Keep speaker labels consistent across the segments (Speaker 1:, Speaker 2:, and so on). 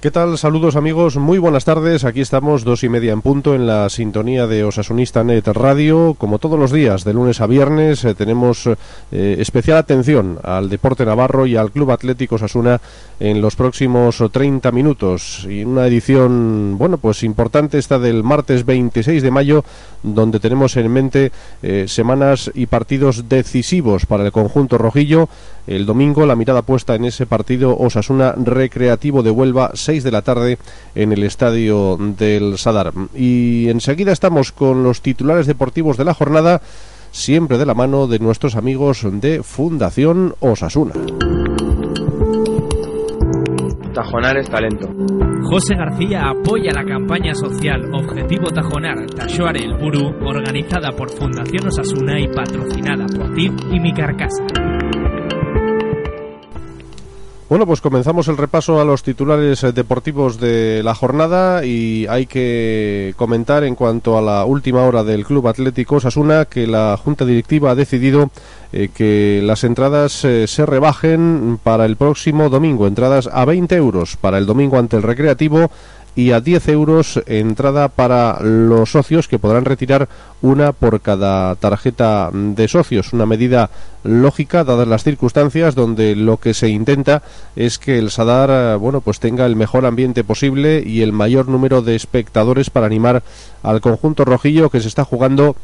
Speaker 1: ¿Qué tal? Saludos amigos, muy buenas tardes. Aquí estamos dos y media en punto en la sintonía de Osasunista Net Radio. Como todos los días, de lunes a viernes, eh, tenemos eh, especial atención al deporte navarro y al Club Atlético Osasuna en los próximos 30 minutos. Y una edición, bueno, pues importante esta del martes 26 de mayo, donde tenemos en mente eh, semanas y partidos decisivos para el conjunto rojillo. El domingo la mirada puesta en ese partido Osasuna Recreativo de Huelva, 6 de la tarde en el estadio del Sadar. Y enseguida estamos con los titulares deportivos de la jornada, siempre de la mano de nuestros amigos de Fundación Osasuna.
Speaker 2: Tajonar es talento.
Speaker 3: José García apoya la campaña social Objetivo Tajonar Tashoare el Buru, organizada por Fundación Osasuna y patrocinada por TIP y Mi Carcasa.
Speaker 1: Bueno, pues comenzamos el repaso a los titulares eh, deportivos de la jornada y hay que comentar en cuanto a la última hora del Club Atlético Osasuna que la Junta Directiva ha decidido eh, que las entradas eh, se rebajen para el próximo domingo, entradas a 20 euros para el domingo ante el Recreativo y a 10 euros entrada para los socios que podrán retirar una por cada tarjeta de socios. Una medida lógica dadas las circunstancias donde lo que se intenta es que el Sadar eh, bueno pues tenga el mejor ambiente posible y el mayor número de espectadores para animar al conjunto rojillo que se está jugando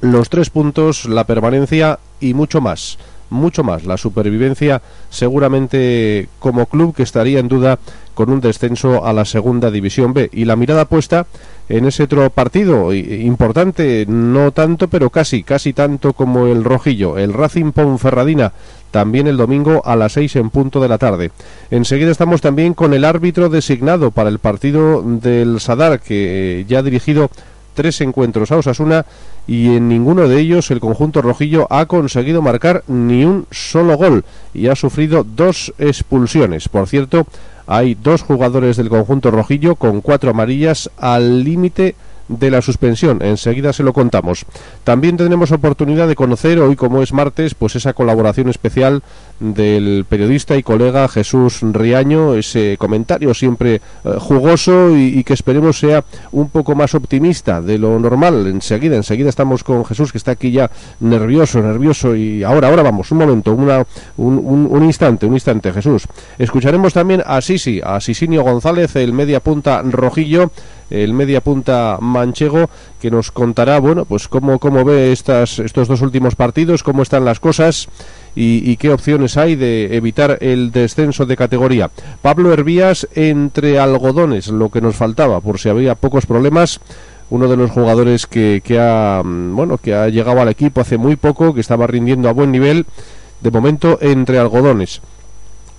Speaker 1: los tres puntos, la permanencia y mucho más mucho más. La supervivencia seguramente como club que estaría en duda con un descenso a la segunda división B. Y la mirada puesta en ese otro partido importante no tanto pero casi casi tanto como el rojillo. El Racing Ponferradina también el domingo a las seis en punto de la tarde. Enseguida estamos también con el árbitro designado para el partido del Sadar, que ya ha dirigido tres encuentros a Osasuna y en ninguno de ellos el conjunto rojillo ha conseguido marcar ni un solo gol y ha sufrido dos expulsiones. Por cierto, hay dos jugadores del conjunto rojillo con cuatro amarillas al límite de la suspensión. Enseguida se lo contamos. También tenemos oportunidad de conocer hoy, como es martes, pues esa colaboración especial del periodista y colega Jesús Riaño, ese comentario siempre eh, jugoso y, que esperemos sea un poco más optimista de lo normal. Enseguida, enseguida estamos con Jesús que está aquí ya nervioso, nervioso y ahora, ahora vamos, un momento, una, un, un, instante, un instante, Jesús. Escucharemos también a Sisi, a Sisinio González, el media punta rojillo el media punta manchego, que nos contará, bueno, pues cómo, cómo ve estas, estos dos últimos partidos, cómo están las cosas y, qué opciones hay de evitar el descenso de categoría. Pablo Hervías entre algodones, lo que nos faltaba, por si había pocos problemas uno de los jugadores que, que, ha mm, bueno que ha llegado al equipo hace muy poco que estaba rindiendo a buen nivel de momento entre algodones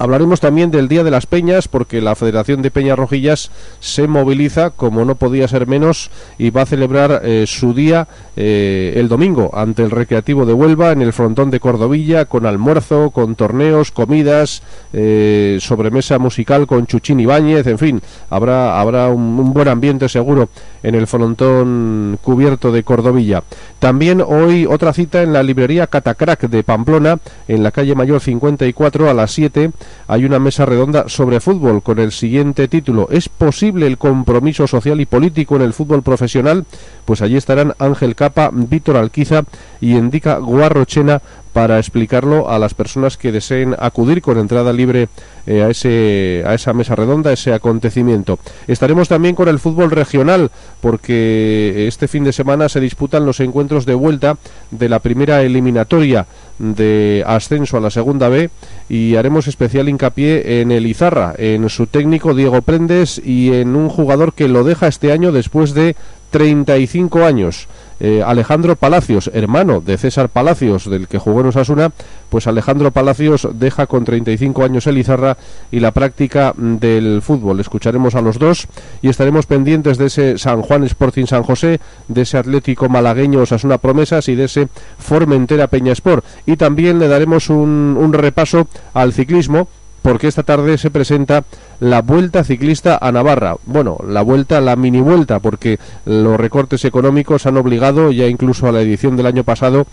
Speaker 1: Hablaremos también del Día de las Peñas porque la Federación de Peñas Rojillas se moviliza, como no podía ser menos, y va a celebrar eh, su día eh, el domingo ante el Recreativo de Huelva en el frontón de Cordovilla con almuerzo, con torneos, comidas, eh, sobremesa musical con Chuchín Ibáñez, en fin, habrá, habrá un, un buen ambiente seguro en el frontón cubierto de Cordovilla. También hoy otra cita en la librería Catacrac de Pamplona, en la calle Mayor 54 a las 7 hay una mesa redonda sobre fútbol con el siguiente título. ¿Es posible el compromiso social y político en el fútbol profesional? Pues allí estarán Ángel Capa, Víctor Alquiza y Endica Guarrochena para explicarlo a las personas que deseen acudir con entrada libre eh, a, ese, a esa mesa redonda, a ese acontecimiento. Estaremos también con el fútbol regional, porque este fin de semana se disputan los encuentros de vuelta de la primera eliminatoria de ascenso a la segunda B y haremos especial hincapié en el Izarra, en su técnico Diego Prendes y en un jugador que lo deja este año después de 35 años. Eh, Alejandro Palacios, hermano de César Palacios, del que jugó en Osasuna, pues Alejandro Palacios deja con 35 años el Izarra y la práctica del fútbol. Escucharemos a los dos y estaremos pendientes de ese San Juan Sporting San José, de ese Atlético Malagueño Osasuna Promesas y de ese Formentera Peña Sport. Y también le daremos un, un repaso al ciclismo porque esta tarde se presenta la Vuelta Ciclista a Navarra. Bueno, la vuelta, la mini vuelta, porque los recortes económicos han obligado ya incluso a la edición del año pasado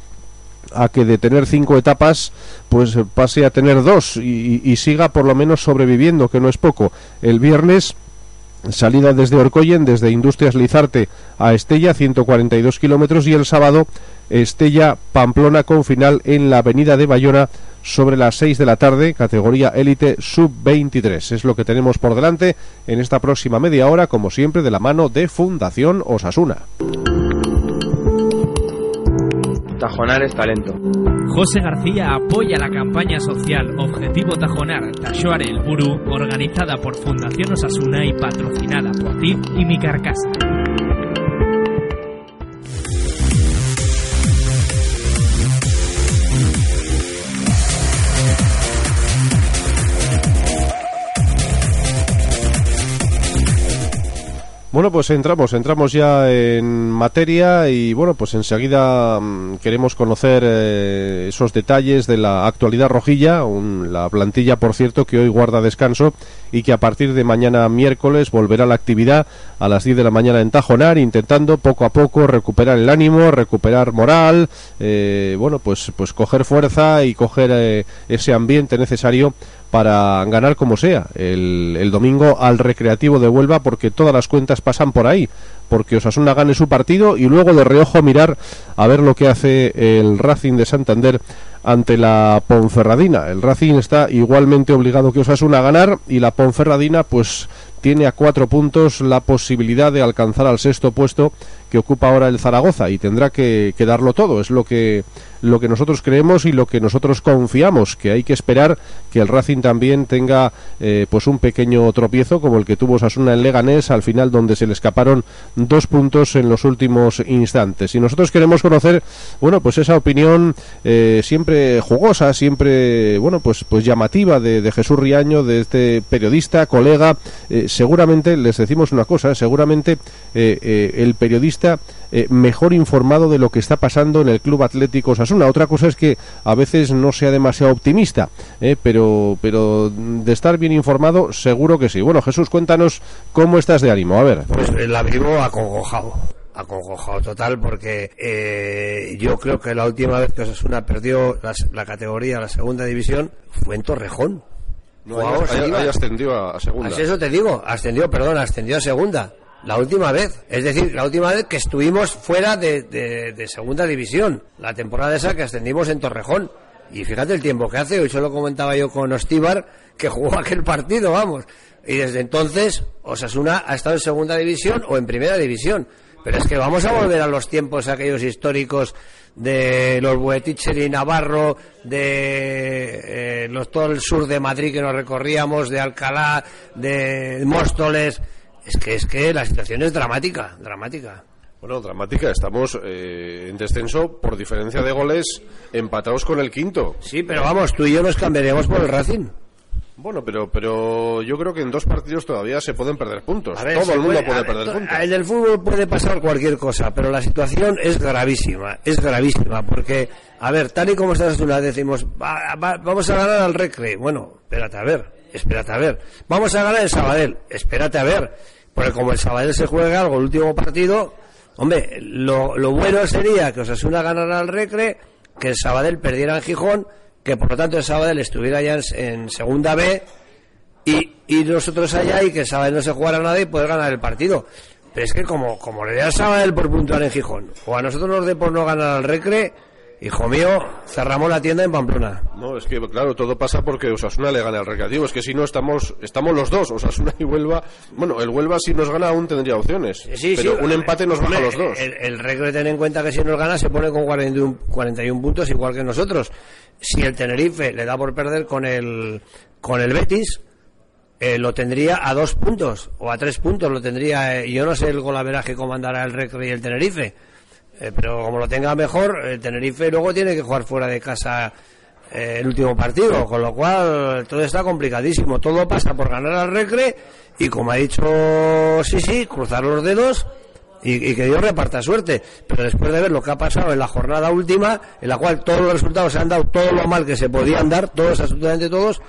Speaker 1: a que de tener cinco etapas pues pase a tener dos y, y siga por lo menos sobreviviendo, que no es poco. El viernes salida desde Orcoyen, desde Industrias Lizarte a Estella, 142 kilómetros, y el sábado Estella Pamplona con final en la avenida de Bayona sobre las 6 de la tarde, categoría élite sub-23. Es lo que tenemos por delante en esta próxima media hora, como siempre, de la mano de Fundación Osasuna.
Speaker 2: Tajonar es talento.
Speaker 3: José García apoya la campaña social Objetivo Tajonar Tashoar el Buru, organizada por Fundación Osasuna y patrocinada por ti y mi carcasa.
Speaker 1: Bueno, pues entramos, entramos ya en materia y bueno, pues enseguida mm, queremos conocer eh, esos detalles de la actualidad rojilla, un- la plantilla, por cierto, que hoy guarda descanso y que a partir de mañana miércoles volverá a la actividad a las 10 de la mañana en Tajonar, intentando poco a poco recuperar el ánimo, recuperar moral, eh, bueno, pues, pues coger fuerza y coger eh, ese ambiente necesario para ganar como sea el, el domingo al Recreativo de Huelva porque todas las cuentas pasan por ahí porque Osasuna gane su partido y luego de reojo mirar a ver lo que hace el Racing de Santander ante la Ponferradina. El Racing está igualmente obligado que Osasuna a ganar y la Ponferradina pues tiene a cuatro puntos la posibilidad de alcanzar al sexto puesto que ocupa ahora el Zaragoza y tendrá que, que darlo todo. Es lo que, lo que nosotros creemos y lo que nosotros confiamos, que hay que esperar que el Racing también tenga eh, pues un pequeño tropiezo como el que tuvo Osasuna en Leganés al final donde se le escaparon dos puntos en los últimos instantes. Y nosotros queremos conocer, bueno, pues esa opinión eh, siempre jugosa, siempre, bueno, pues, pues llamativa de, de Jesús Riaño, de este periodista, colega. Eh, seguramente, les decimos una cosa, seguramente eh, eh, el periodista eh, mejor informado de lo que está pasando en el Club Atlético Osasuna. Otra cosa es que a veces no sea demasiado optimista, eh, pero, pero de estar bien informado, seguro que sí. Bueno, Jesús, cuéntanos cómo estás de ánimo. A ver.
Speaker 4: Pues la vivo acongojado. Acongojado total porque eh, yo creo que la última vez que Osasuna perdió la, la categoría, la segunda división, fue en Torrejón. En Ibar.
Speaker 1: ascendió a, segunda.
Speaker 4: Así eso te digo, ascendió, perdón, ascendió a segunda. La última vez, es decir, la última vez que estuvimos fuera de, de- segunda división, la temporada esa que ascendimos en Torrejón. Y fíjate el tiempo que hace, hoy solo comentaba yo con Ostíbar que jugó aquel partido, vamos. Y desde entonces, Osasuna ha estado en segunda división o en primera división. Pero es que vamos a volver a los tiempos aquellos históricos de los Bueticher y Navarro, de eh, los, todo el sur de Madrid que nos recorríamos, de Alcalá, de Móstoles. Es que es que la situación es dramática, dramática.
Speaker 1: Bueno, dramática. Estamos eh, en descenso por diferencia de goles empatados con el quinto.
Speaker 4: Sí, pero vamos, tú y yo nos cambiaríamos por el Racing.
Speaker 1: Bueno, pero, pero yo creo que en dos partidos todavía se pueden perder puntos.
Speaker 4: Ver,
Speaker 1: Todo el mundo
Speaker 4: puede-
Speaker 1: puede
Speaker 4: a ver,
Speaker 1: perder
Speaker 4: to-
Speaker 1: puntos.
Speaker 4: En el fútbol puede pasar cualquier cosa, pero la situación es gravísima, es gravísima, porque, a ver, tal y como estás tú, decimos, va- va- vamos a ganar al Recre. Bueno, espérate a ver, espérate a ver. Vamos a ganar el Sabadell, espérate a ver, porque como el Sabadell se juega algo el último partido, hombre, lo, lo bueno sería que Osasuna ganara al Recre, que el Sabadell perdiera en Gijón, que por lo tanto el Sabadell estuviera ya en, en segunda B, y, nosotros allá y que el Sabadell no se jugara nada y poder ganar el partido. Pero es que como, como le dé al Sabadell por puntuar en Gijón, o a nosotros nos dé por no ganar al Recre, hijo mío, cerramos la tienda en Pamplona.
Speaker 1: No, es que claro, todo pasa porque Osasuna le gana al recreativo. Es que si no estamos estamos los dos, Osasuna y Huelva. Bueno, el Huelva si nos gana aún tendría opciones.
Speaker 4: Sí,
Speaker 1: pero
Speaker 4: sí,
Speaker 1: un empate nos baja a los dos.
Speaker 4: El, el Recre, ten en cuenta que si nos gana se pone con 41, 41 puntos igual que nosotros. Si el Tenerife le da por perder con el, con el Betis, eh, lo tendría a dos puntos o a tres puntos lo tendría. eh, yo no sé el golaveraje cómo andará el Recre y el Tenerife, eh, pero como lo tenga mejor, el Tenerife luego tiene que jugar fuera de casa eh, el último partido, con lo cual todo está complicadísimo. Todo pasa por ganar al Recre y como ha dicho sí, sí, cruzar los dedos y, y que Dios reparta suerte. Pero después de ver lo que ha pasado en la jornada última, en la cual todos los resultados se han dado todo lo mal que se podían dar, todos, absolutamente todos,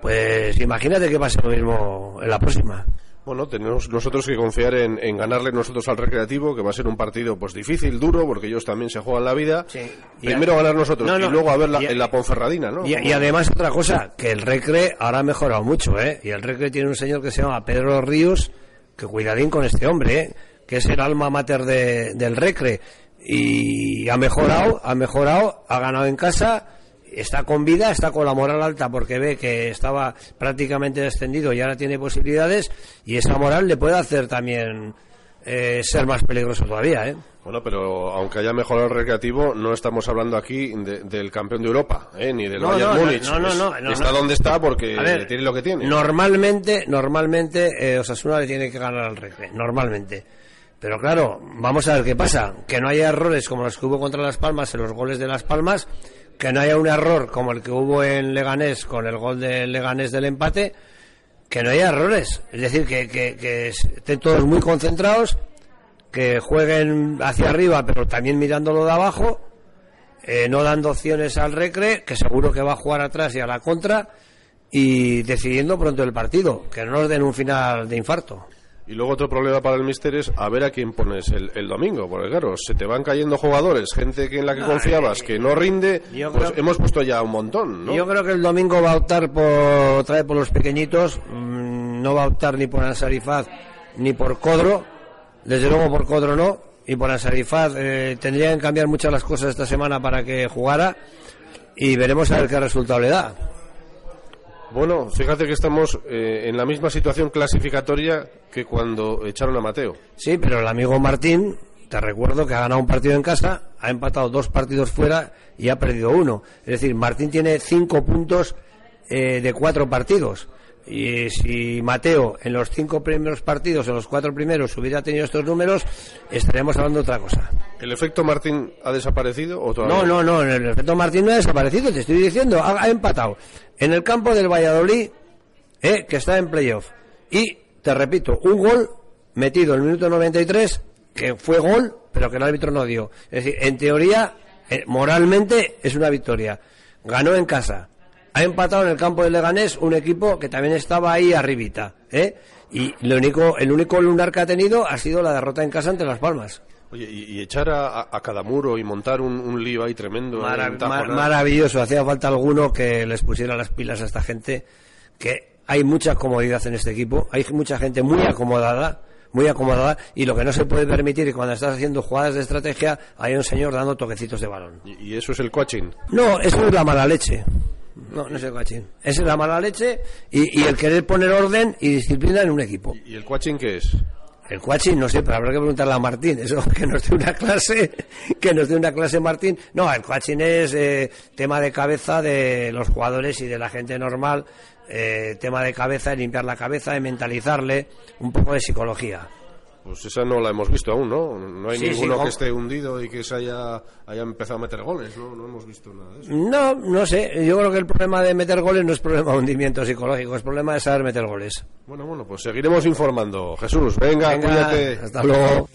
Speaker 4: pues imagínate que pase lo mismo en la próxima.
Speaker 1: Bueno, tenemos nosotros que confiar en, en, ganarle nosotros al Recreativo, que va a ser un partido pues difícil, duro, porque ellos también se juegan la vida.
Speaker 4: Sí.
Speaker 1: Primero
Speaker 4: a-
Speaker 1: ganar nosotros
Speaker 4: No, no,
Speaker 1: y luego a ver la,
Speaker 4: y
Speaker 1: en la Ponferradina, ¿no?
Speaker 4: Y, y además otra cosa, que el Recre ahora ha mejorado mucho, ¿eh? Y el Recre tiene un señor que se llama Pedro Ríos, que cuidadín con este hombre, ¿eh? Que es el alma mater de- del Recre. Y ha mejorado, ha mejorado, ha ganado en casa, está con vida, está con la moral alta porque ve que estaba prácticamente descendido y ahora tiene posibilidades y esa moral le puede hacer también eh, ser más peligroso todavía, ¿eh?
Speaker 1: Bueno, pero aunque haya mejorado el Recreativo, no estamos hablando aquí de- del campeón de Europa, ¿eh? ni del
Speaker 4: No,
Speaker 1: Bayern
Speaker 4: no, no,
Speaker 1: Múnich.
Speaker 4: no, no,
Speaker 1: Es-
Speaker 4: no, no,
Speaker 1: está donde está porque
Speaker 4: ver,
Speaker 1: tiene lo que tiene.
Speaker 4: Normalmente, normalmente eh, Osasuna le tiene que ganar al Recre, normalmente. Pero claro, vamos a ver qué pasa. Que no haya errores como los que hubo contra Las Palmas en los goles de Las Palmas, que no haya un error como el que hubo en Leganés con el gol de Leganés del empate, que no haya errores. Es decir, que estén todos muy concentrados, que jueguen hacia arriba, pero también mirándolo de abajo, eh, no dando opciones al Recre, que seguro que va a jugar atrás y a la contra, y decidiendo pronto el partido, que no nos den un final de infarto.
Speaker 1: Y luego otro problema para el Mister es a ver a quién pones el, el domingo, porque claro, se te van cayendo jugadores, gente que en la que confiabas que no rinde, pues
Speaker 4: creo-
Speaker 1: hemos puesto ya un montón, ¿no?
Speaker 4: Yo creo que el domingo va a optar por otra vez por los pequeñitos, mm, no va a optar ni por Ansarifaz ni por Codro, desde luego por Codro no, y por Ansarifaz eh, tendrían que cambiar muchas las cosas esta semana para que jugara y veremos a ver qué resultado le da.
Speaker 1: Bueno, fíjate que estamos eh, en la misma situación clasificatoria que cuando echaron a Mateo.
Speaker 4: Sí, pero el amigo Martín, te recuerdo que ha ganado un partido en casa, ha empatado dos partidos fuera y ha perdido uno. Es decir, Martín tiene cinco puntos eh, de cuatro partidos. Y si Mateo en los cinco primeros partidos, en los cuatro primeros, hubiera tenido estos números, estaríamos hablando de otra cosa.
Speaker 1: ¿El efecto Martín ha desaparecido o todavía?
Speaker 4: No, no, no, el efecto Martín no ha desaparecido, te estoy diciendo, ha, ha empatado en el campo del Valladolid, eh, que está en playoff. Y, te repito, un gol metido en el minuto 93, que fue gol, pero que el árbitro no dio. Es decir, en teoría, eh, moralmente es una victoria. Ganó en casa. Ha empatado en el campo del Leganés un equipo que también estaba ahí arribita, ¿eh? Y lo único, el único lunar que ha tenido ha sido la derrota en casa ante Las Palmas.
Speaker 1: Oye, y, y echar a, cada muro y montar un, un lío ahí tremendo.
Speaker 4: Maravilloso, hacía falta alguno que les pusiera las pilas a esta gente, que hay mucha comodidad en este equipo, hay mucha gente muy acomodada, muy acomodada, y lo que no se puede permitir es cuando estás haciendo jugadas de estrategia, hay un señor dando toquecitos de balón.
Speaker 1: Y, y eso es el coaching.
Speaker 4: No, eso es la mala leche. No, no es el coaching. Es la mala leche y, y el querer poner orden y disciplina en un equipo.
Speaker 1: ¿Y el coaching qué es?
Speaker 4: El coaching, no sé, pero habrá que preguntarle a Martín. Eso que nos dé una clase, que nos dé una clase Martín. No, el coaching es eh, tema de cabeza de los jugadores y de la gente normal. eh, tema de cabeza, de limpiar la cabeza, de mentalizarle, un poco de psicología.
Speaker 1: Pues esa no la hemos visto aún, ¿no? No hay
Speaker 4: Sí, sí,
Speaker 1: ninguno
Speaker 4: ¿cómo?
Speaker 1: que esté hundido y que se haya, haya empezado a meter goles, ¿no? No hemos visto nada de eso.
Speaker 4: No, no sé. Yo creo que el problema de meter goles no es problema de hundimiento psicológico, es problema de saber meter goles.
Speaker 1: Bueno, bueno, pues seguiremos informando. Jesús, venga,
Speaker 4: Venga,
Speaker 1: cuídate.
Speaker 4: Hasta luego.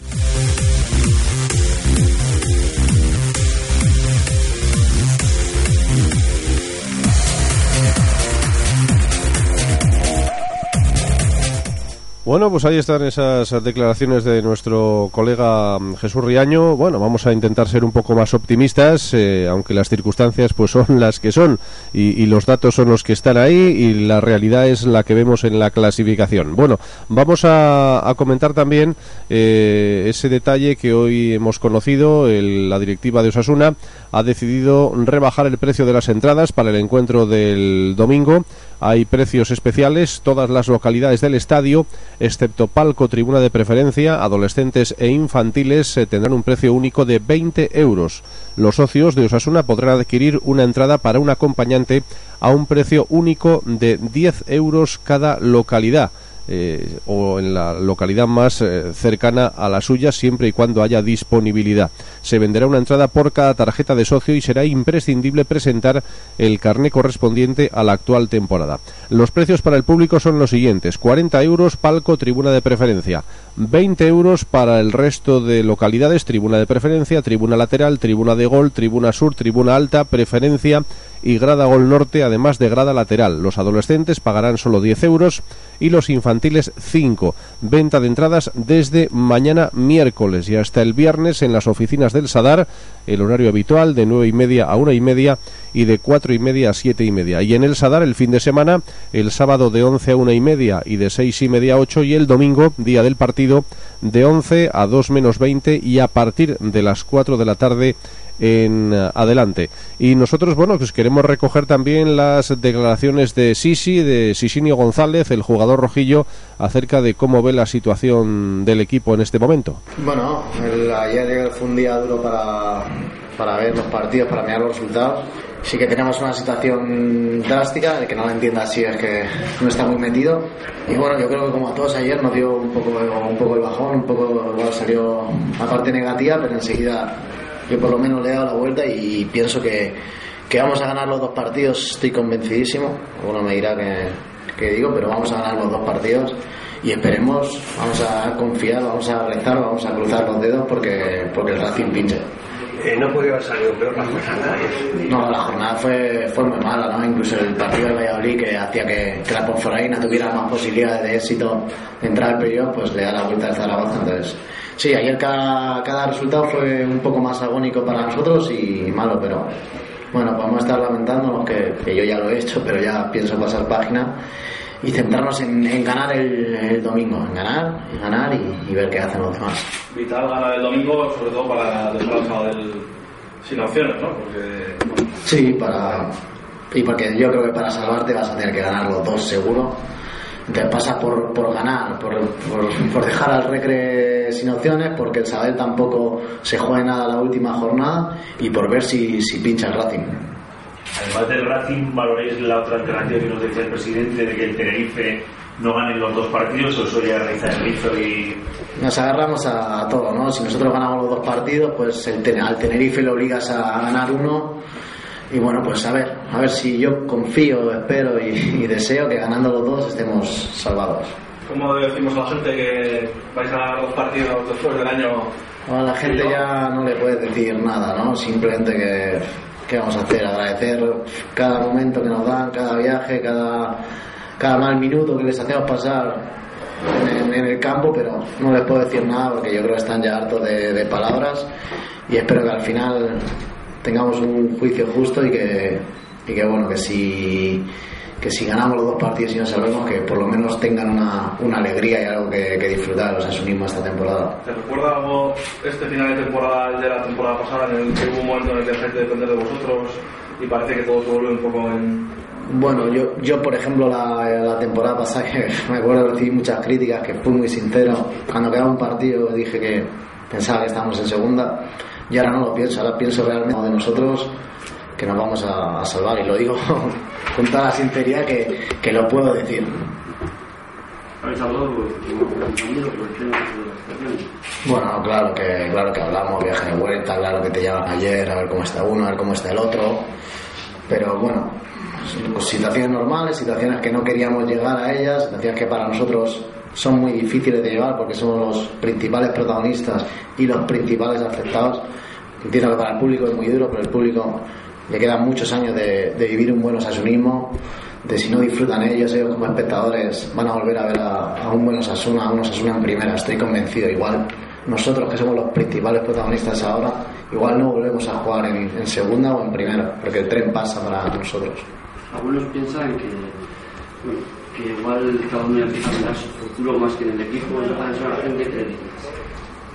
Speaker 1: Bueno, pues ahí están esas declaraciones de nuestro colega mm, Jesús Riaño. Bueno, vamos a intentar ser un poco más optimistas, eh, aunque las circunstancias pues son las que son y, los datos son los que están ahí y la realidad es la que vemos en la clasificación. Bueno, vamos a, a comentar también eh, ese detalle que hoy hemos conocido. El- la directiva de Osasuna ha decidido rebajar el precio de las entradas para el encuentro del domingo. Hay precios especiales, todas las localidades del estadio, excepto palco, tribuna de preferencia, adolescentes e infantiles, eh, tendrán un precio único de 20 euros. Los socios de Osasuna podrán adquirir una entrada para un acompañante a un precio único de 10 euros cada localidad. Eh, o en la localidad más eh, cercana a la suya siempre y cuando haya disponibilidad. Se venderá una entrada por cada tarjeta de socio y será imprescindible presentar el carné correspondiente a la actual temporada. Los precios para el público son los siguientes: 40 euros palco tribuna de preferencia, 20 euros para el resto de localidades tribuna de preferencia, tribuna lateral, tribuna de gol, tribuna sur, tribuna alta, preferencia y grada Gol Norte, además de grada lateral. Los adolescentes pagarán solo 10 euros y los infantiles 5. Venta de entradas desde mañana miércoles y hasta el viernes en las oficinas del Sadar, el horario habitual de 9 y media a 1 y media y de 4 y media a 7 y media. Y en el Sadar el fin de semana, el sábado de 11 a 1 y media y de 6 y media a 8 y el domingo, día del partido, de 11 a 2 menos 20 y a partir de las 4 de la tarde en eh, adelante. Y nosotros, bueno, pues queremos recoger también las declaraciones de Sisi, de Sisinio González, el jugador rojillo, acerca de cómo ve la situación del equipo en este momento.
Speaker 5: Bueno, ayer fue un día duro para, para ver los partidos, para mirar los resultados. Sí que tenemos una situación drástica, el que no lo entienda así es que no está muy metido. Y bueno, yo creo que como todos ayer nos dio un poco, un poco el bajón, un poco salió la parte negativa, pero enseguida yo por lo menos le he dado la vuelta y pienso que, que vamos a ganar los dos partidos, estoy convencidísimo. Uno me dirá que, que digo, pero vamos a ganar los dos partidos y esperemos, vamos a confiar, vamos a rezar, vamos a cruzar los dedos porque, porque el Racing pinche.
Speaker 4: No podía haber salido peor la jornada.
Speaker 5: No, la jornada fue, fue muy mala, ¿no? Incluso el partido de Valladolid que hacía que, la Ponferradina tuviera más posibilidades de éxito de entrar al periodo, pues le da la vuelta al Zaragoza. Entonces, sí, ayer cada, cada resultado fue un poco más agónico para nosotros y malo, pero bueno, podemos estar lamentándonos que, que yo ya lo he hecho, pero ya pienso pasar página y centrarnos en, en ganar el, el, domingo, en ganar, en ganar y, y, ver qué hacen los demás.
Speaker 6: Vital ganar el domingo, sobre todo para dejar del sin opciones, ¿no? Porque...
Speaker 5: Sí, para y porque yo creo que para salvarte vas a tener que ganar los dos seguro. Entonces pasa por, por ganar, por, por, por, dejar al Recre sin opciones, porque el Sabel tampoco se juega nada la última jornada y por ver si, si pincha el Racing.
Speaker 7: Además del Racing, valoréis la otra alternativa que nos decía el presidente de que el Tenerife no gane los dos partidos o eso ya realiza el rizo y.
Speaker 5: Nos agarramos a, a, todo, ¿no? Si nosotros ganamos los dos partidos, pues el ten al Tenerife le obligas a ganar uno. Y bueno, pues a ver, a ver si yo confío, espero y, y deseo que ganando los dos estemos salvados.
Speaker 6: ¿Cómo decimos a la gente que vais a ganar dos partidos después del año?
Speaker 5: A la gente ya no le puedes decir nada, ¿no? Simplemente que ¿qué vamos a hacer? Agradecer cada momento que nos dan, cada viaje, cada, cada mal minuto que les hacemos pasar en, el campo, pero no les puedo decir nada porque yo creo que están ya hartos de, de palabras y espero que al final tengamos un juicio justo y que, y que bueno, que si que si ganamos los dos partidos y nos salvemos, que por lo menos tengan una, una alegría y algo que, que disfrutar los asumismos esta temporada.
Speaker 6: ¿Te recuerda algo este final de temporada de la temporada pasada en el que hubo un momento en el que dejé de depender de vosotros y parece que todo se vuelve un poco en...
Speaker 5: Bueno, yo, yo por ejemplo la, la temporada pasada que me acuerdo recibí muchas críticas, que fui muy sincero, cuando quedaba un partido dije que pensaba que estábamos en segunda y ahora no lo pienso, ahora pienso realmente de nosotros que nos vamos a, a salvar y lo digo con toda la sinceridad que, que lo puedo decir. Bueno, claro que, claro que hablamos, viaje de vuelta, claro que te llaman ayer, a ver cómo está uno, a ver cómo está el otro, pero bueno, situaciones normales, situaciones que no queríamos llegar a ellas, situaciones que para nosotros son muy difíciles de llevar porque somos los principales protagonistas y los principales afectados. Entiendo que para el público es muy duro, pero el público le quedan muchos años de, de vivir un buen osasunismo, de si no disfrutan ellos, ellos como espectadores van a volver a ver a, a un buen Osasuna, a un Osasuna en primera, estoy convencido. Igual nosotros que somos los principales protagonistas ahora, igual no volvemos a jugar en, en segunda o en primera, porque el tren pasa para nosotros.
Speaker 8: Algunos piensan que, que igual cada uno empieza a mirar su futuro más que en el equipo, eso a la gente que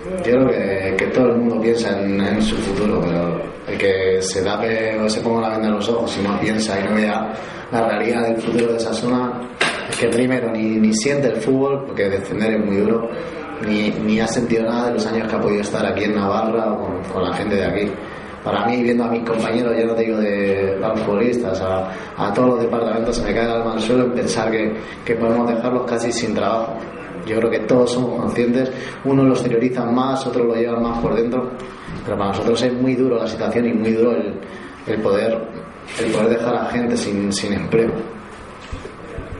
Speaker 5: yo creo que, que, todo el mundo piensa en, su futuro, pero el que se tape o se ponga la venda en los ojos y no piensa y no vea la realidad del futuro de esa zona, es que primero ni, ni siente el fútbol, porque defender es muy duro, ni, ni ha sentido nada de los años que ha podido estar aquí en Navarra o con, la gente de aquí. Para mí, viendo a mis compañeros, ya no te digo de los futbolistas, a, a todos los departamentos, se me cae el alma al suelo en pensar que, que podemos dejarlos casi sin trabajo. Yo creo que todos somos conscientes, unos lo exteriorizan más, otros lo llevan más por dentro, pero para nosotros es muy duro la situación y muy duro el, el poder el poder dejar a gente sin, sin empleo.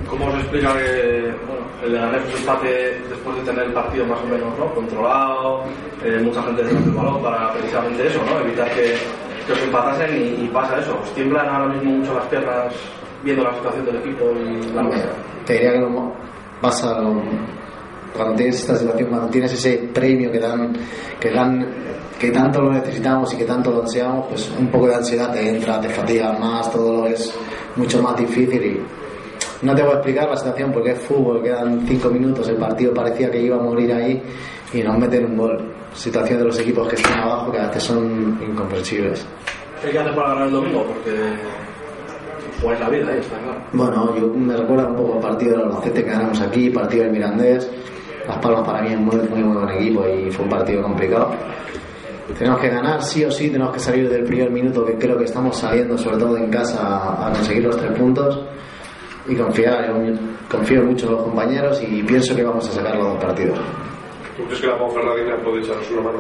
Speaker 6: ¿Cómo os explica que bueno, el un empate después de tener el partido más o menos ¿no? controlado, eh, mucha gente detrás del balón para precisamente eso, ¿no? evitar que, que os empatasen y, y pasa eso. ¿Os tiemblan ahora mismo mucho las piernas viendo la situación del equipo y la nuestra?
Speaker 5: Te diría que lo pasa lo- cuando tienes esta situación, cuando tienes ese premio que dan, que dan, que tanto lo necesitamos y que tanto lo deseamos, pues un poco de ansiedad te entra, te fatiga más, todo lo es mucho más difícil y no te voy a explicar la situación porque es fútbol, quedan cinco minutos, el partido parecía que iba a morir ahí y nos meten un gol. Situación de los equipos que están abajo que a veces son incomprensibles.
Speaker 6: ¿Qué haces para ganar el domingo? Porque jugáis la vida ahí, está claro.
Speaker 5: Bueno, yo me recuerda un poco el partido del Albacete que ganamos aquí, partido del Mirandés. Las Palmas para mí es muy, muy, muy buen equipo y fue un partido complicado. Tenemos que ganar sí o sí, tenemos que salir del primer minuto que creo que estamos saliendo, sobre todo en casa, a, conseguir los tres puntos y confiar. Yo confío mucho en los compañeros y pienso que vamos a sacar los dos partidos.
Speaker 9: ¿Tú crees que la Ponferradina puede echaros una mano?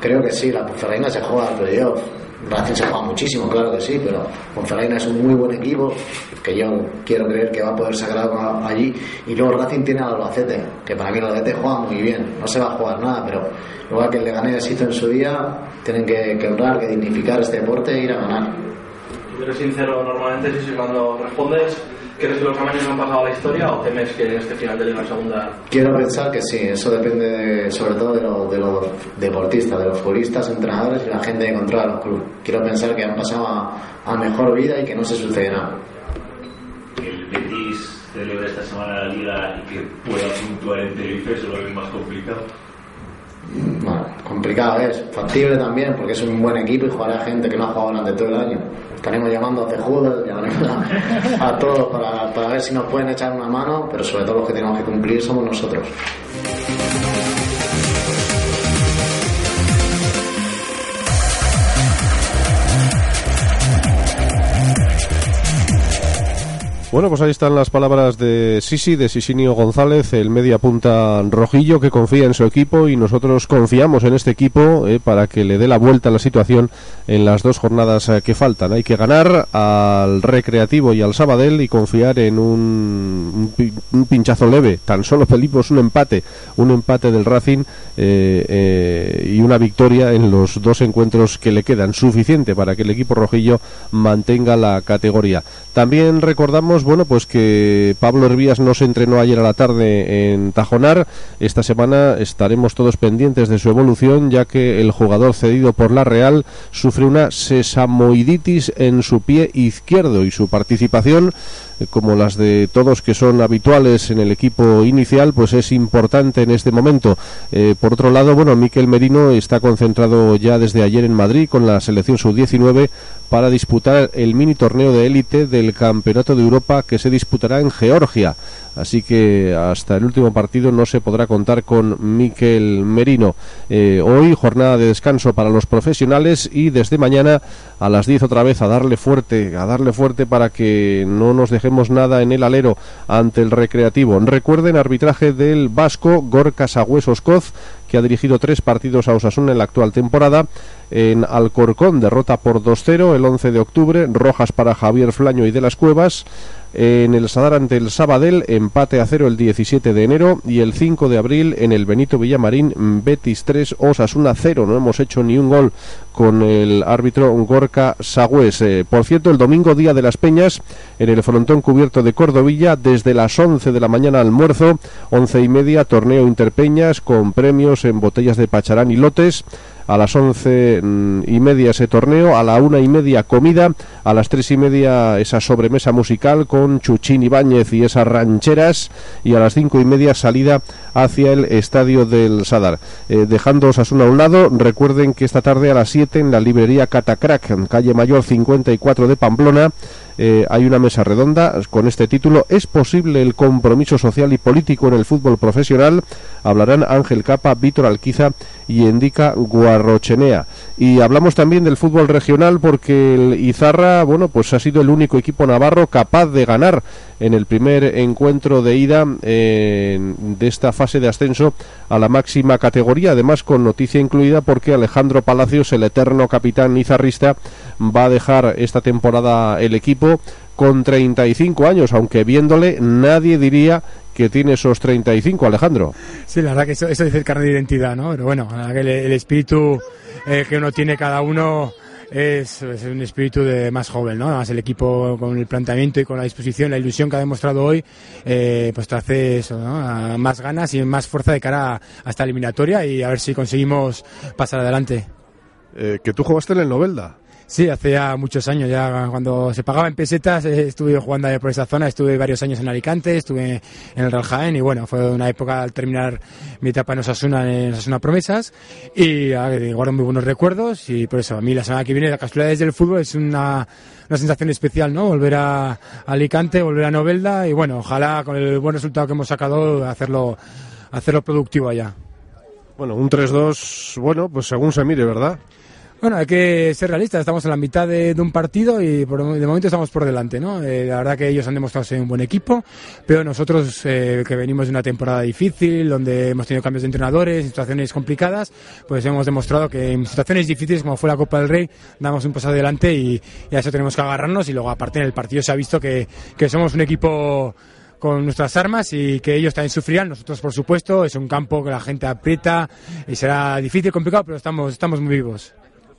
Speaker 5: Creo que sí, la Ponferradina se juega al playoff. Racing se juega muchísimo, claro que sí, pero Ponferradina es un muy buen equipo que yo quiero creer que va a poder sacar algo allí. Y luego Racing tiene al Albacete, que para mí el Albacete juega muy bien. No se va a jugar nada, pero igual que el Leganés hizo en su día, tienen que, honrar, que dignificar este deporte e ir a ganar.
Speaker 6: Eres sincero normalmente, si cuando respondes, ¿crees que los amaños han pasado a la historia o temes que en este final de Liga Segunda
Speaker 5: Quiero pensar que sí, eso depende de- sobre todo de, lo- de los deportistas, de los futbolistas, entrenadores y la gente que controla los clubes. Quiero pensar que han pasado a, a mejor vida y que no se sucede nada.
Speaker 7: Que el Betis celebre esta semana la liga y que pueda puntuar en Tenerife, eso lo ves más complicado.
Speaker 5: Bueno, complicado es, factible también, porque es un buen equipo y jugará gente que no ha jugado durante todo el año. Estaremos llamando a Cejudos, llamaremos a, todos para ver si nos pueden echar una mano, pero sobre todo los que tenemos que cumplir somos nosotros.
Speaker 1: Bueno, pues ahí están las palabras de Sisi, de Sisinio González, el media punta rojillo que confía en su equipo y nosotros confiamos en este equipo eh, para que le dé la vuelta a la situación en las dos jornadas eh, que faltan. Hay que ganar al Recreativo y al Sabadell y confiar en un, un pi- un pinchazo leve. Tan solo pedimos un empate, un empate del Racing eh, y una victoria en los dos encuentros que le quedan. Suficiente para que el equipo rojillo mantenga la categoría. También recordamos, bueno, pues que Pablo Hervías no se entrenó ayer a la tarde en Tajonar. Esta semana estaremos todos pendientes de su evolución, ya que el jugador cedido por la Real sufre una sesamoiditis en su pie izquierdo y su participación eh, como las de todos que son habituales en el equipo inicial, pues es importante en este momento. Eh, por otro lado, bueno, Miquel Merino está concentrado ya desde ayer en Madrid con la selección sub-19 para disputar el mini torneo de élite del Campeonato de Europa que se disputará en Georgia. Así que hasta el último partido no se podrá contar con Miquel Merino. Eh, hoy jornada de descanso para los profesionales y desde mañana a las 10 otra vez a darle fuerte, a darle fuerte para que no nos dejemos nada en el alero ante el recreativo. Recuerden arbitraje del vasco Gorka Sagüesos Coz que ha dirigido tres partidos a Osasuna en la actual temporada. En Alcorcón, derrota por 2-0 el 11 de octubre, rojas para Javier Flaño y de las Cuevas. En el Sadar ante el Sabadell, empate a cero el 17 de enero. Y el 5 de abril, en el Benito Villamarín, Betis 3, Osasuna 0. No hemos hecho ni un gol con el árbitro Gorka Sagües. Eh, por cierto, el domingo, Día de las Peñas, en el frontón cubierto de Cordovilla, desde las 11 de la mañana almuerzo, 11 y media, torneo Interpeñas con premios en botellas de pacharán y lotes. A las once mm, y media ese torneo, a la una y media comida, a las tres y media esa sobremesa musical con Chuchín Ibáñez y esas rancheras, y a las cinco y media salida hacia el estadio del Sadar. Eh, dejando a un lado, recuerden que esta tarde a las 7 en la librería Catacrack, en calle Mayor 54 de Pamplona, eh, hay una mesa redonda con este título ¿Es posible el compromiso social y político en el fútbol profesional? Hablarán Ángel Capa, Víctor Alquiza y Endica Guarrochenea. Y hablamos también del fútbol regional porque el Izarra, bueno, pues ha sido el único equipo navarro capaz de ganar en el primer encuentro de ida eh, de esta fase de ascenso a la máxima categoría, además con noticia incluida porque Alejandro Palacios, el eterno capitán izarrista, va a dejar esta temporada el equipo con 35 años, aunque viéndole nadie diría que tiene esos 35, Alejandro.
Speaker 10: Sí, la verdad que eso, eso dice el carnet de identidad, ¿no? Pero bueno, la verdad que el, el espíritu eh, que uno tiene cada uno es, es un espíritu de más joven, ¿no? Además el equipo con el planteamiento y con la disposición, la ilusión que ha demostrado hoy, eh, pues te hace eso, ¿no? A más ganas y más fuerza de cara a, a esta eliminatoria y a ver si conseguimos pasar adelante.
Speaker 1: Eh, que tú jugaste en el Novelda.
Speaker 10: Sí, hace ya muchos años, ya cuando se pagaba en pesetas, eh, estuve jugando por esa zona, estuve varios años en Alicante, estuve en el Real Jaén y bueno, fue una época al terminar mi etapa en Osasuna, en Osasuna Promesas y guardo muy buenos recuerdos y por eso a mí la semana que viene la casualidad del fútbol es una, una sensación especial, ¿no? Volver a Alicante, volver a Novelda y bueno, ojalá con el buen resultado que hemos sacado hacerlo, hacerlo productivo allá.
Speaker 1: Bueno, un 3-2, bueno, pues según se mire, ¿verdad?
Speaker 10: Bueno, hay que ser realistas. Estamos en la mitad de, un partido y por, de momento estamos por delante, ¿no? Eh, la verdad que ellos han demostrado ser un buen equipo, pero nosotros eh, que venimos de una temporada difícil, donde hemos tenido cambios de entrenadores, situaciones complicadas, pues hemos demostrado que en situaciones difíciles como fue la Copa del Rey damos un paso adelante y, y a eso tenemos que agarrarnos y luego aparte en el partido se ha visto que, que somos un equipo con nuestras armas y que ellos también sufrirán, nosotros por supuesto, es un campo que la gente aprieta y será difícil, complicado, pero estamos, estamos muy vivos.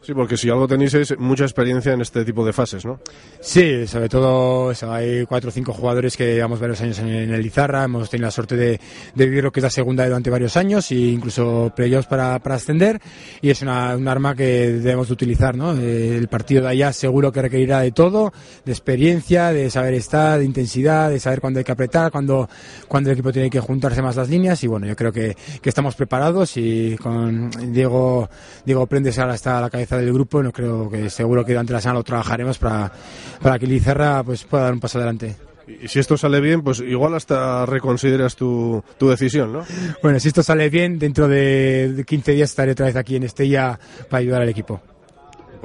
Speaker 1: Sí, porque si algo tenéis es mucha experiencia en este tipo de fases, ¿no?
Speaker 10: Sí, sobre todo hay cuatro o cinco jugadores que llevamos varios años en, en el Izarra, hemos tenido la suerte de, de, vivir lo que es la segunda durante varios años e incluso playoffs para, para ascender y es una, un arma que debemos de utilizar, ¿no? Eh, el partido de allá seguro que requerirá de todo, de experiencia, de saber estar, de intensidad, de saber cuándo hay que apretar, cuándo, cuándo el equipo tiene que juntarse más las líneas y bueno, yo creo que, que estamos preparados y con Diego, Diego Prendes ahora está a la cabeza del grupo, no creo que seguro que durante la semana lo trabajaremos para, para que Lizarra pues, pueda dar un paso adelante.
Speaker 1: Y si esto sale bien, pues igual hasta reconsideras tu, tu decisión, ¿no?
Speaker 10: Bueno, si esto sale bien, dentro de 15 días estaré otra vez aquí en Estella para ayudar al equipo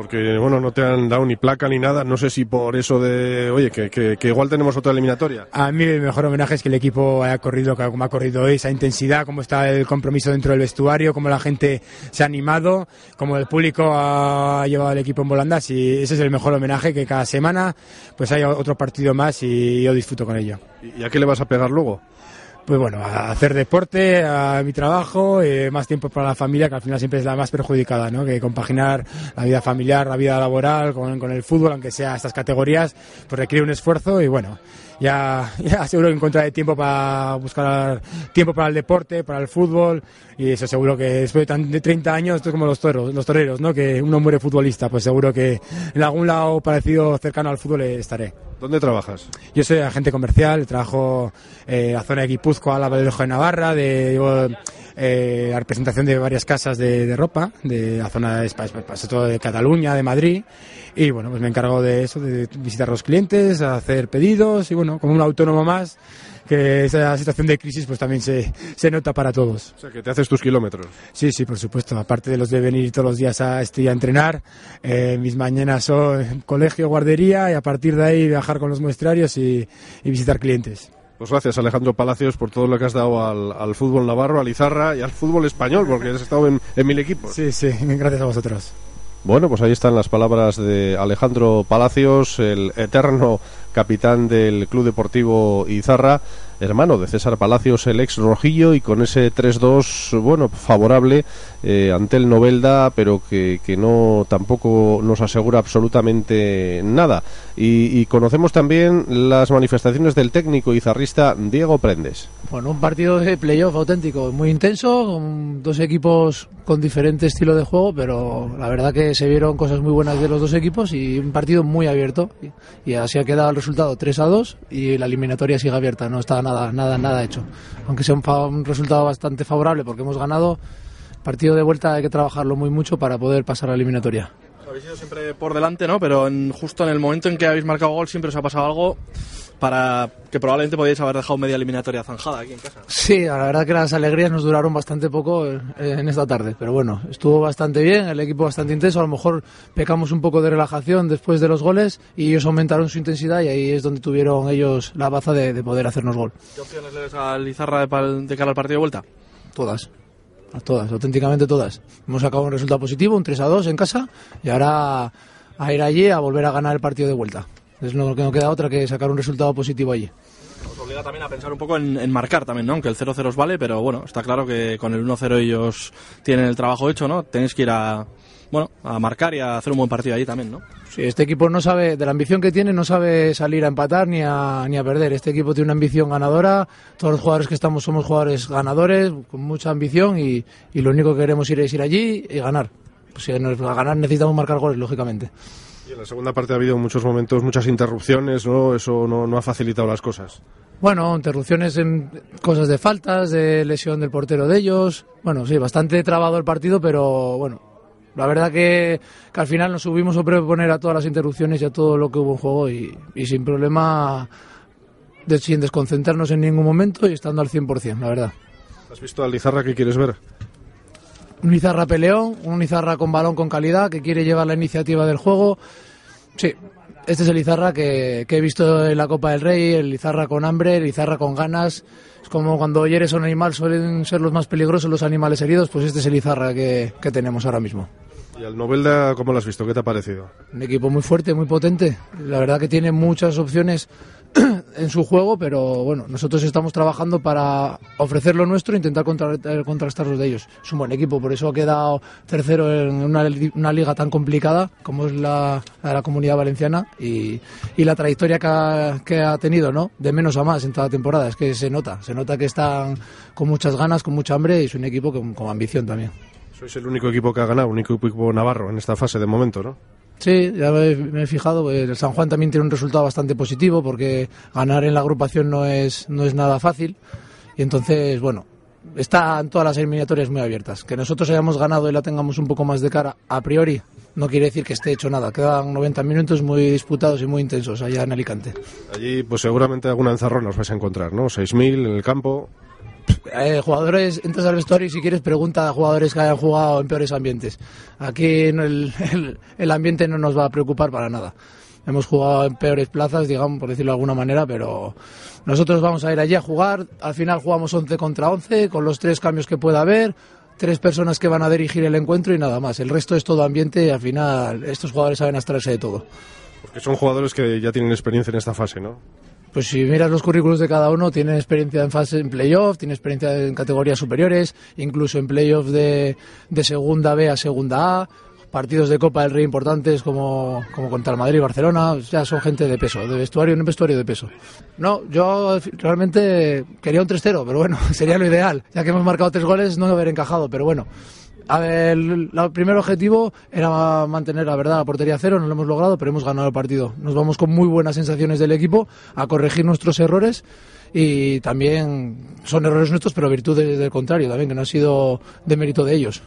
Speaker 1: porque bueno no te han dado ni placa ni nada. No sé si por eso de oye que, que, que, igual tenemos otra eliminatoria.
Speaker 10: A mí el mejor homenaje es que el equipo haya corrido como ha corrido hoy esa intensidad cómo está el compromiso dentro del vestuario cómo la gente se ha animado cómo el público ha llevado al equipo en volandas y ese es el mejor homenaje que cada semana pues haya otro partido más y yo disfruto con ello.
Speaker 1: Y a qué le vas a pegar luego
Speaker 10: pues bueno, a hacer deporte, a mi trabajo, eh, más tiempo para la familia, que al final siempre es la más perjudicada, ¿no? Que compaginar la vida familiar, la vida laboral con, con el fútbol, aunque sea estas categorías, pues requiere un esfuerzo y bueno, ya, ya seguro que encontraré tiempo para buscar tiempo para el deporte, para el fútbol y eso seguro que después de 30 años esto es como los toros, los toreros, ¿no? Que uno muere futbolista, pues seguro que en algún lado parecido cercano al fútbol estaré.
Speaker 1: ¿Dónde trabajas?
Speaker 10: Yo soy agente comercial, trabajo en la zona de Guipúzcoa, la Vallejo de Navarra, de digo, eh, la representación de varias casas de, de ropa, de la zona de, todo de Cataluña, de Madrid, y bueno, pues me encargo de eso, de visitar a los clientes, hacer pedidos, y bueno, como un autónomo más, que esa situación de crisis pues también se, se nota para todos.
Speaker 1: O sea, que te haces tus kilómetros.
Speaker 10: Sí, sí, por supuesto. Aparte de los de venir todos los días a, este, a entrenar, eh, mis mañanas son colegio, guardería y a partir de ahí viajar con los muestrarios y, y visitar clientes.
Speaker 1: Pues gracias Alejandro Palacios por todo lo que has dado al, al, fútbol navarro, al Izarra y al fútbol español, porque has estado en, en mil equipos.
Speaker 10: Sí, sí, gracias a vosotros.
Speaker 1: Bueno, pues ahí están las palabras de Alejandro Palacios, el eterno capitán del Club Deportivo Izarra, hermano de César Palacios, el ex Rojillo, y con ese 3-2, bueno, favorable eh, ante el Novelda, pero que, que, no tampoco nos asegura absolutamente nada. Y, y, conocemos también las manifestaciones del técnico izarrista Diego Prendes.
Speaker 11: Bueno, un partido de playoff auténtico, muy intenso, con dos equipos con diferente estilo de juego, pero la verdad que se vieron cosas muy buenas de los dos equipos y un partido muy abierto. Y así ha quedado el resultado 3 a 2 y la eliminatoria sigue abierta, no está nada, nada, nada hecho. Aunque sea un, un resultado bastante favorable porque hemos ganado, partido de vuelta hay que trabajarlo muy mucho para poder pasar a la eliminatoria.
Speaker 6: Habéis ido siempre por delante, ¿no? Pero en, justo en el momento en que habéis marcado gol siempre os ha pasado algo para que probablemente podíais haber dejado media eliminatoria zanjada aquí en casa.
Speaker 11: Sí, la verdad que las alegrías nos duraron bastante poco en esta tarde, pero bueno, estuvo bastante bien, el equipo bastante intenso, a lo mejor pecamos un poco de relajación después de los goles y ellos aumentaron su intensidad y ahí es donde tuvieron ellos la baza de, de poder hacernos gol.
Speaker 6: ¿Qué opciones le das a Lizarra de, de cara al partido de vuelta?
Speaker 11: Todas. A todas, auténticamente todas. Hemos sacado un resultado positivo, un 3 a 2 en casa, y ahora a ir allí a volver a ganar el partido de vuelta. Es lo que no queda otra que sacar un resultado positivo allí.
Speaker 6: ¿Os obliga también a pensar un poco en, en marcar también, ¿no? Aunque el 0-0 os vale, pero bueno, está claro que con el 1-0 ellos tienen el trabajo hecho, ¿no? Tenéis que ir a, bueno, a marcar y a hacer un buen partido allí también, ¿no?
Speaker 11: Sí, este equipo no sabe, de la ambición que tiene, no sabe salir a empatar ni a, ni a perder. Este equipo tiene una ambición ganadora. Todos los jugadores que estamos somos jugadores ganadores, con mucha ambición y, y lo único que queremos ir es ir allí y ganar. Pues si nos, a ganar necesitamos marcar goles, lógicamente.
Speaker 1: Y en la segunda parte ha habido muchos momentos, muchas interrupciones, ¿no? Eso no, no ha facilitado las cosas.
Speaker 11: Bueno, interrupciones en cosas de faltas, de lesión del portero de ellos. Bueno, sí, bastante trabado el partido, pero bueno, la verdad que, que al final nos subimos a proponer a todas las interrupciones y a todo lo que hubo en juego y, y sin problema, de- sin desconcentrarnos en ningún momento y estando al 100%, la verdad.
Speaker 1: ¿Has visto al Lizarra que quieres ver?
Speaker 11: Un Izarra peleón, un Izarra con balón con calidad, que quiere llevar la iniciativa del juego. Sí, este es el Izarra que, que he visto en la Copa del Rey, el Izarra con hambre, el Izarra con ganas. Es como cuando hieres a un animal suelen ser los más peligrosos los animales heridos, pues este es el Izarra que, que tenemos ahora mismo.
Speaker 1: ¿Y al Novelda cómo lo has visto? ¿Qué te ha parecido?
Speaker 11: Un equipo muy fuerte, muy potente. La verdad que tiene muchas opciones en su juego, pero bueno, nosotros estamos trabajando para ofrecer lo nuestro e intentar eh, contrastar los de ellos. Es un buen equipo, por eso ha quedado tercero en una, li- una liga tan complicada como es la, la de la Comunidad Valenciana y, y la trayectoria que ha, que ha tenido, ¿no? De menos a más en toda temporada. Es que se nota, se nota que están con muchas ganas, con mucha hambre y es un equipo con ambición también.
Speaker 1: Sois el único equipo que ha ganado, único equipo navarro en esta fase de momento, ¿no?
Speaker 11: Sí, ya me, me he fijado. El San Juan también tiene un resultado bastante positivo porque ganar en la agrupación no es, no es nada fácil. Y entonces, bueno, están todas las eliminatorias muy abiertas. Que nosotros hayamos ganado y la tengamos un poco más de cara a priori no quiere decir que esté hecho nada. Quedan 90 minutos muy disputados y muy intensos allá en Alicante.
Speaker 1: Allí, pues seguramente alguna encerrona os vais a encontrar, ¿no? 6.000 en el campo.
Speaker 11: Eh, jugadores, entras al vestuario y si quieres pregunta a jugadores que hayan jugado en peores ambientes. Aquí no, el, el- el ambiente no nos va a preocupar para nada. Hemos jugado en peores plazas, digamos, por decirlo de alguna manera, pero nosotros vamos a ir allí a jugar. Al final jugamos 11 contra 11, con los tres cambios que pueda haber, tres personas que van a dirigir el encuentro y nada más. El resto es todo ambiente y al final estos jugadores saben abstraerse de todo.
Speaker 1: Porque son jugadores que ya tienen experiencia en esta fase, ¿no?
Speaker 11: Pues si miras los currículos de cada uno, tienen experiencia en fase en playoff, tienen experiencia en categorías superiores, incluso en playoff de, de segunda B a segunda A, partidos de Copa del Rey importantes como, como contra el Madrid y Barcelona, ya son gente de peso, de vestuario, en vestuario de peso. No, yo realmente quería un 3-0, pero bueno, sería lo ideal, ya que hemos marcado tres goles, no haber encajado, pero bueno. A ver, el, primer objetivo era mantener la verdad la portería cero, no lo hemos logrado, pero hemos ganado el partido. Nos vamos con muy buenas sensaciones del equipo a corregir nuestros errores y también son errores nuestros, pero virtudes del contrario también, que no ha sido de mérito de ellos.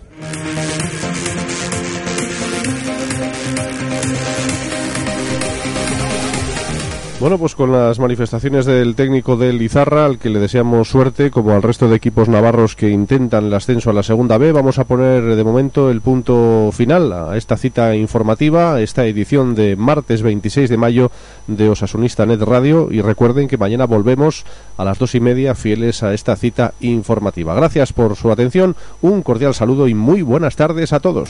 Speaker 1: Bueno, pues con las manifestaciones del técnico del Izarra, al que le deseamos suerte, como al resto de equipos navarros que intentan el ascenso a la segunda B, vamos a poner de momento el punto final a esta cita informativa, esta edición de martes 26 de mayo de Osasunista Net Radio. Y recuerden que mañana volvemos a las dos y media, fieles a esta cita informativa. Gracias por su atención, un cordial saludo y muy buenas tardes a todos.